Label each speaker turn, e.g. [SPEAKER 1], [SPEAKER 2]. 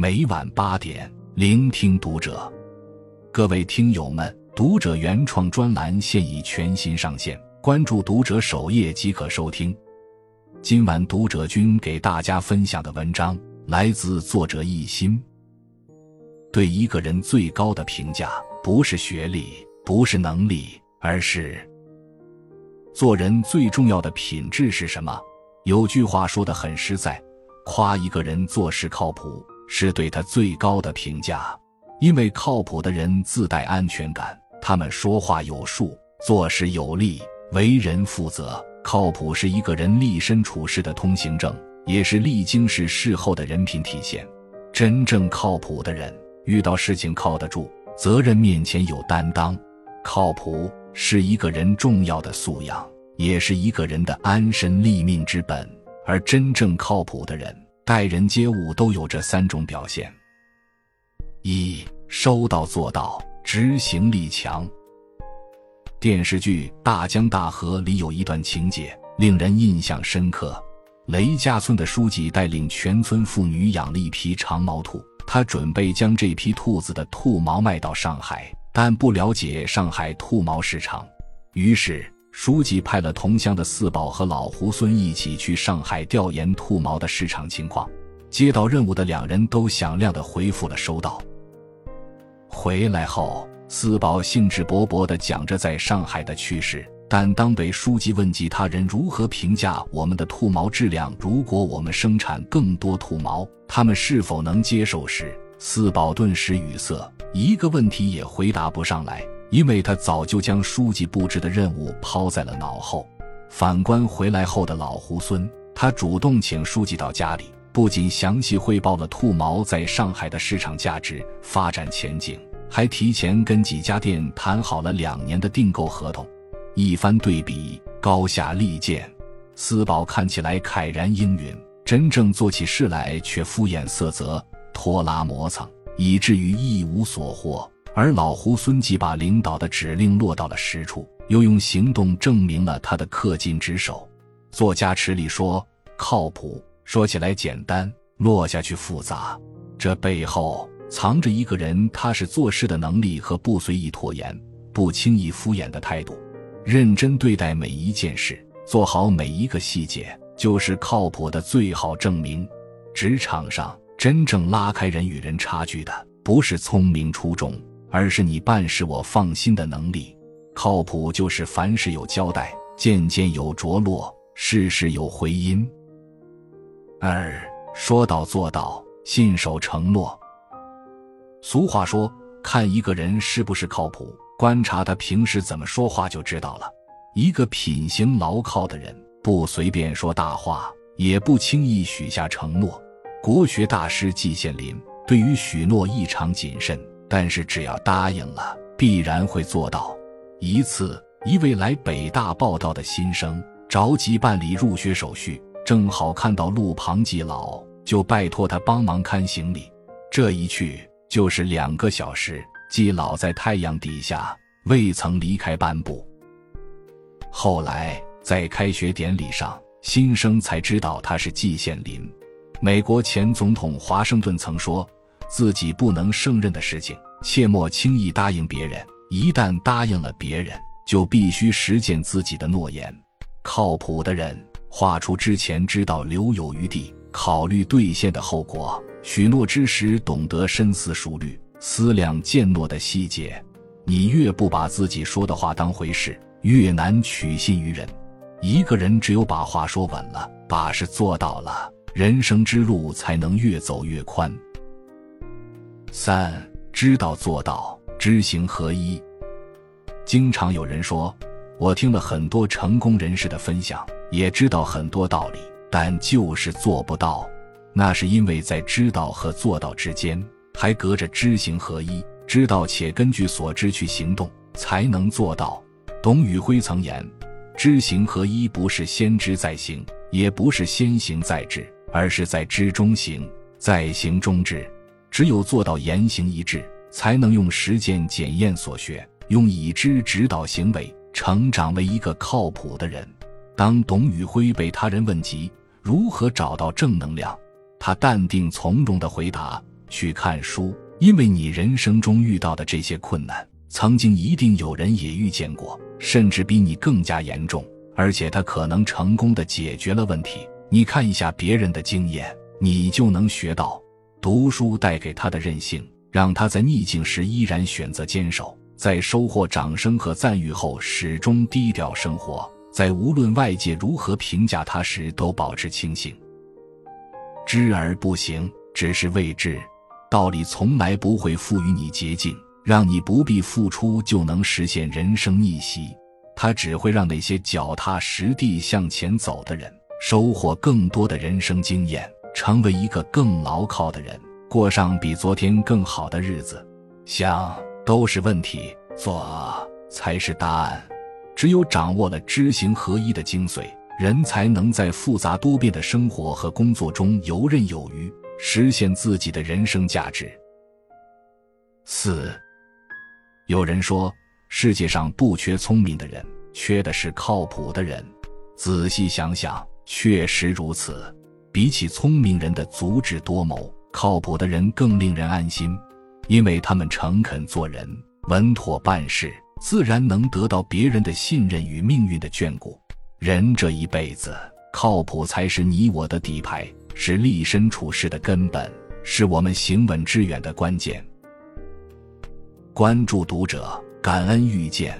[SPEAKER 1] 每晚八点，聆听读者。各位听友们，读者原创专栏现已全新上线，关注读者首页即可收听。今晚读者君给大家分享的文章来自作者一心。对一个人最高的评价，不是学历，不是能力，而是做人最重要的品质是什么？有句话说的很实在，夸一个人做事靠谱。是对他最高的评价，因为靠谱的人自带安全感，他们说话有数，做事有力，为人负责。靠谱是一个人立身处世的通行证，也是历经世事后的人品体现。真正靠谱的人，遇到事情靠得住，责任面前有担当。靠谱是一个人重要的素养，也是一个人的安身立命之本。而真正靠谱的人。待人接物都有这三种表现：一收到做到，执行力强。电视剧《大江大河》里有一段情节令人印象深刻。雷家村的书记带领全村妇女养了一批长毛兔，他准备将这批兔子的兔毛卖到上海，但不了解上海兔毛市场，于是。书记派了同乡的四宝和老猢狲一起去上海调研兔毛的市场情况。接到任务的两人都响亮地回复了“收到”。回来后，四宝兴致勃勃地讲着在上海的趣事，但当被书记问及他人如何评价我们的兔毛质量，如果我们生产更多兔毛，他们是否能接受时，四宝顿时语塞，一个问题也回答不上来。因为他早就将书记布置的任务抛在了脑后。反观回来后的老猢狲，他主动请书记到家里，不仅详细汇报了兔毛在上海的市场价值、发展前景，还提前跟几家店谈好了两年的订购合同。一番对比，高下立见。四宝看起来慨然应允，真正做起事来却敷衍塞责、拖拉磨蹭，以至于一无所获。而老猢狲既把领导的指令落到了实处，又用行动证明了他的恪尽职守。作家池里说：“靠谱说起来简单，落下去复杂。这背后藏着一个人踏实做事的能力和不随意拖延、不轻易敷衍的态度。认真对待每一件事，做好每一个细节，就是靠谱的最好证明。职场上真正拉开人与人差距的，不是聪明出众。”而是你办事我放心的能力，靠谱就是凡事有交代，件件有着落，事事有回音。二说到做到，信守承诺。俗话说，看一个人是不是靠谱，观察他平时怎么说话就知道了。一个品行牢靠的人，不随便说大话，也不轻易许下承诺。国学大师季羡林对于许诺异常谨慎。但是只要答应了，必然会做到。一次，一位来北大报道的新生着急办理入学手续，正好看到路旁季老，就拜托他帮忙看行李。这一去就是两个小时，季老在太阳底下未曾离开半步。后来在开学典礼上，新生才知道他是季羡林。美国前总统华盛顿曾说。自己不能胜任的事情，切莫轻易答应别人。一旦答应了别人，就必须实践自己的诺言。靠谱的人，画出之前知道留有余地，考虑兑现的后果。许诺之时，懂得深思熟虑，思量践诺的细节。你越不把自己说的话当回事，越难取信于人。一个人只有把话说稳了，把事做到了，人生之路才能越走越宽。三知道做到，知行合一。经常有人说，我听了很多成功人士的分享，也知道很多道理，但就是做不到。那是因为在知道和做到之间，还隔着知行合一。知道且根据所知去行动，才能做到。董宇辉曾言：“知行合一不是先知再行，也不是先行再知，而是在知中行，在行中知。”只有做到言行一致，才能用实践检验所学，用已知指导行为，成长为一个靠谱的人。当董宇辉被他人问及如何找到正能量，他淡定从容地回答：“去看书，因为你人生中遇到的这些困难，曾经一定有人也遇见过，甚至比你更加严重，而且他可能成功的解决了问题。你看一下别人的经验，你就能学到。读书带给他的韧性，让他在逆境时依然选择坚守，在收获掌声和赞誉后始终低调生活，在无论外界如何评价他时都保持清醒。知而不行，只是未知。道理从来不会赋予你捷径，让你不必付出就能实现人生逆袭。它只会让那些脚踏实地向前走的人，收获更多的人生经验。成为一个更牢靠的人，过上比昨天更好的日子。想都是问题，做才是答案。只有掌握了知行合一的精髓，人才能在复杂多变的生活和工作中游刃有余，实现自己的人生价值。四，有人说，世界上不缺聪明的人，缺的是靠谱的人。仔细想想，确实如此。比起聪明人的足智多谋，靠谱的人更令人安心，因为他们诚恳做人，稳妥办事，自然能得到别人的信任与命运的眷顾。人这一辈子，靠谱才是你我的底牌，是立身处世的根本，是我们行稳致远的关键。关注读者，感恩遇见。